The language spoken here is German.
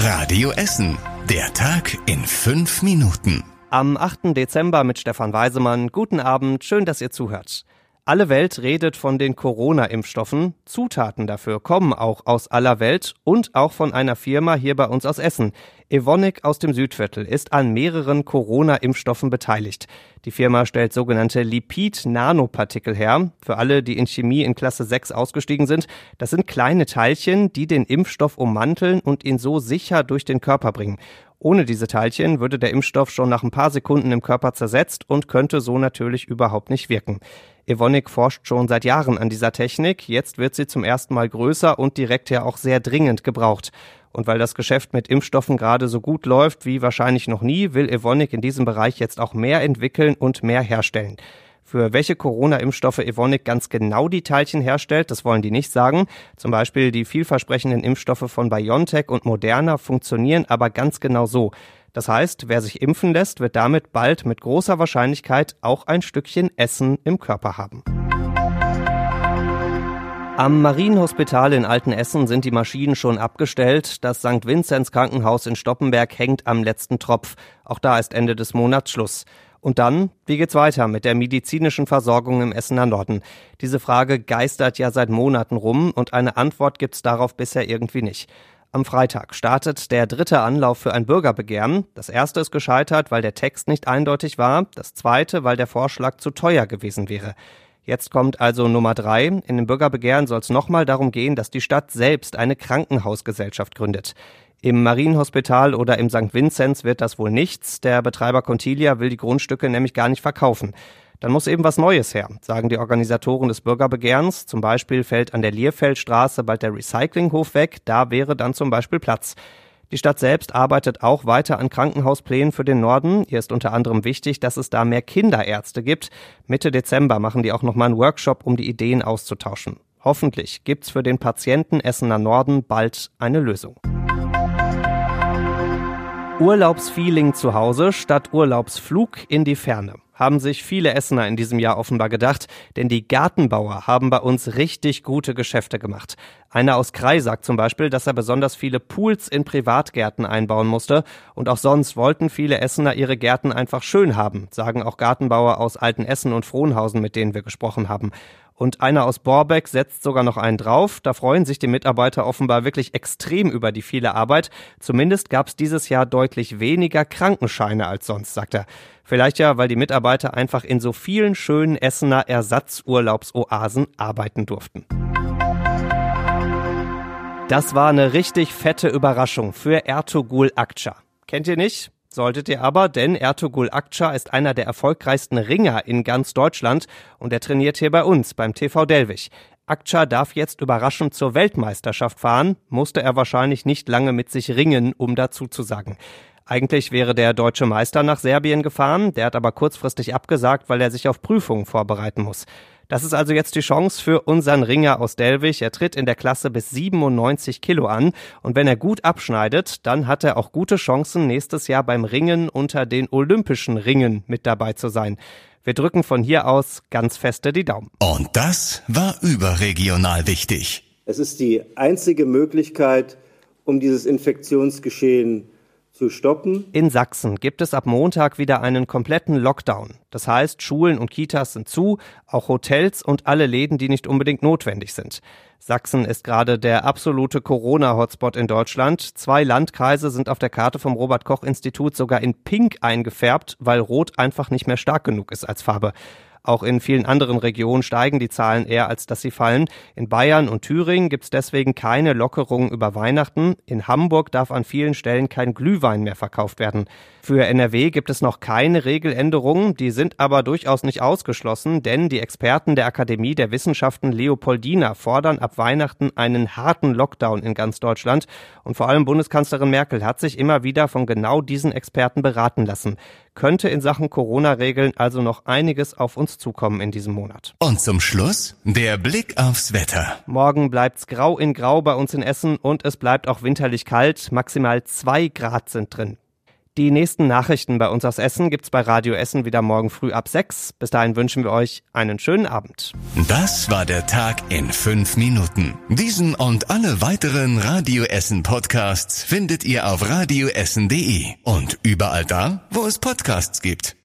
Radio Essen. Der Tag in fünf Minuten. Am 8. Dezember mit Stefan Weisemann. Guten Abend, schön, dass ihr zuhört. Alle Welt redet von den Corona-Impfstoffen. Zutaten dafür kommen auch aus aller Welt und auch von einer Firma hier bei uns aus Essen. Evonik aus dem Südviertel ist an mehreren Corona-Impfstoffen beteiligt. Die Firma stellt sogenannte Lipid-Nanopartikel her. Für alle, die in Chemie in Klasse 6 ausgestiegen sind, das sind kleine Teilchen, die den Impfstoff ummanteln und ihn so sicher durch den Körper bringen. Ohne diese Teilchen würde der Impfstoff schon nach ein paar Sekunden im Körper zersetzt und könnte so natürlich überhaupt nicht wirken. Evonik forscht schon seit Jahren an dieser Technik. Jetzt wird sie zum ersten Mal größer und direkt ja auch sehr dringend gebraucht. Und weil das Geschäft mit Impfstoffen gerade so gut läuft wie wahrscheinlich noch nie, will Evonik in diesem Bereich jetzt auch mehr entwickeln und mehr herstellen. Für welche Corona-Impfstoffe Evonik ganz genau die Teilchen herstellt, das wollen die nicht sagen. Zum Beispiel die vielversprechenden Impfstoffe von BioNTech und Moderna funktionieren aber ganz genau so. Das heißt, wer sich impfen lässt, wird damit bald mit großer Wahrscheinlichkeit auch ein Stückchen Essen im Körper haben. Am Marienhospital in Altenessen sind die Maschinen schon abgestellt. Das St. Vinzenz Krankenhaus in Stoppenberg hängt am letzten Tropf. Auch da ist Ende des Monats Schluss. Und dann, wie geht's weiter mit der medizinischen Versorgung im Essener Norden? Diese Frage geistert ja seit Monaten rum und eine Antwort gibt's darauf bisher irgendwie nicht. Am Freitag startet der dritte Anlauf für ein Bürgerbegehren. Das erste ist gescheitert, weil der Text nicht eindeutig war. Das zweite, weil der Vorschlag zu teuer gewesen wäre. Jetzt kommt also Nummer drei. In dem Bürgerbegehren soll es nochmal darum gehen, dass die Stadt selbst eine Krankenhausgesellschaft gründet. Im Marienhospital oder im St. Vinzenz wird das wohl nichts. Der Betreiber Contilia will die Grundstücke nämlich gar nicht verkaufen. Dann muss eben was Neues her, sagen die Organisatoren des Bürgerbegehrens. Zum Beispiel fällt an der Lierfeldstraße bald der Recyclinghof weg. Da wäre dann zum Beispiel Platz. Die Stadt selbst arbeitet auch weiter an Krankenhausplänen für den Norden. Hier ist unter anderem wichtig, dass es da mehr Kinderärzte gibt. Mitte Dezember machen die auch nochmal einen Workshop, um die Ideen auszutauschen. Hoffentlich gibt's für den Patienten Essener Norden bald eine Lösung. Urlaubsfeeling zu Hause statt Urlaubsflug in die Ferne haben sich viele Essener in diesem Jahr offenbar gedacht, denn die Gartenbauer haben bei uns richtig gute Geschäfte gemacht. Einer aus Krei sagt zum Beispiel, dass er besonders viele Pools in Privatgärten einbauen musste und auch sonst wollten viele Essener ihre Gärten einfach schön haben, sagen auch Gartenbauer aus Altenessen und Frohnhausen, mit denen wir gesprochen haben. Und einer aus Borbeck setzt sogar noch einen drauf. Da freuen sich die Mitarbeiter offenbar wirklich extrem über die viele Arbeit. Zumindest gab es dieses Jahr deutlich weniger Krankenscheine als sonst, sagt er. Vielleicht ja, weil die Mitarbeiter einfach in so vielen schönen Essener Ersatzurlaubsoasen arbeiten durften. Das war eine richtig fette Überraschung für Ertugul Akça. Kennt ihr nicht? Solltet ihr aber, denn Ertugul Akça ist einer der erfolgreichsten Ringer in ganz Deutschland und er trainiert hier bei uns beim TV Delwig. Akça darf jetzt überraschend zur Weltmeisterschaft fahren, musste er wahrscheinlich nicht lange mit sich ringen, um dazu zu sagen. Eigentlich wäre der deutsche Meister nach Serbien gefahren, der hat aber kurzfristig abgesagt, weil er sich auf Prüfungen vorbereiten muss. Das ist also jetzt die Chance für unseren Ringer aus Delwig. Er tritt in der Klasse bis 97 Kilo an. Und wenn er gut abschneidet, dann hat er auch gute Chancen, nächstes Jahr beim Ringen unter den Olympischen Ringen mit dabei zu sein. Wir drücken von hier aus ganz feste die Daumen. Und das war überregional wichtig. Es ist die einzige Möglichkeit, um dieses Infektionsgeschehen zu stoppen. In Sachsen gibt es ab Montag wieder einen kompletten Lockdown. Das heißt, Schulen und Kitas sind zu, auch Hotels und alle Läden, die nicht unbedingt notwendig sind. Sachsen ist gerade der absolute Corona-Hotspot in Deutschland. Zwei Landkreise sind auf der Karte vom Robert Koch Institut sogar in Pink eingefärbt, weil Rot einfach nicht mehr stark genug ist als Farbe. Auch in vielen anderen Regionen steigen die Zahlen eher, als dass sie fallen. In Bayern und Thüringen gibt es deswegen keine Lockerungen über Weihnachten. In Hamburg darf an vielen Stellen kein Glühwein mehr verkauft werden. Für NRW gibt es noch keine Regeländerungen, die sind aber durchaus nicht ausgeschlossen, denn die Experten der Akademie der Wissenschaften Leopoldina fordern ab Weihnachten einen harten Lockdown in ganz Deutschland. Und vor allem Bundeskanzlerin Merkel hat sich immer wieder von genau diesen Experten beraten lassen könnte in Sachen Corona-Regeln also noch einiges auf uns zukommen in diesem Monat. Und zum Schluss der Blick aufs Wetter. Morgen bleibt's grau in grau bei uns in Essen und es bleibt auch winterlich kalt. Maximal zwei Grad sind drin. Die nächsten Nachrichten bei uns aus Essen gibt's bei Radio Essen wieder morgen früh ab sechs. Bis dahin wünschen wir euch einen schönen Abend. Das war der Tag in fünf Minuten. Diesen und alle weiteren Radio Essen Podcasts findet ihr auf radioessen.de und überall da, wo es Podcasts gibt.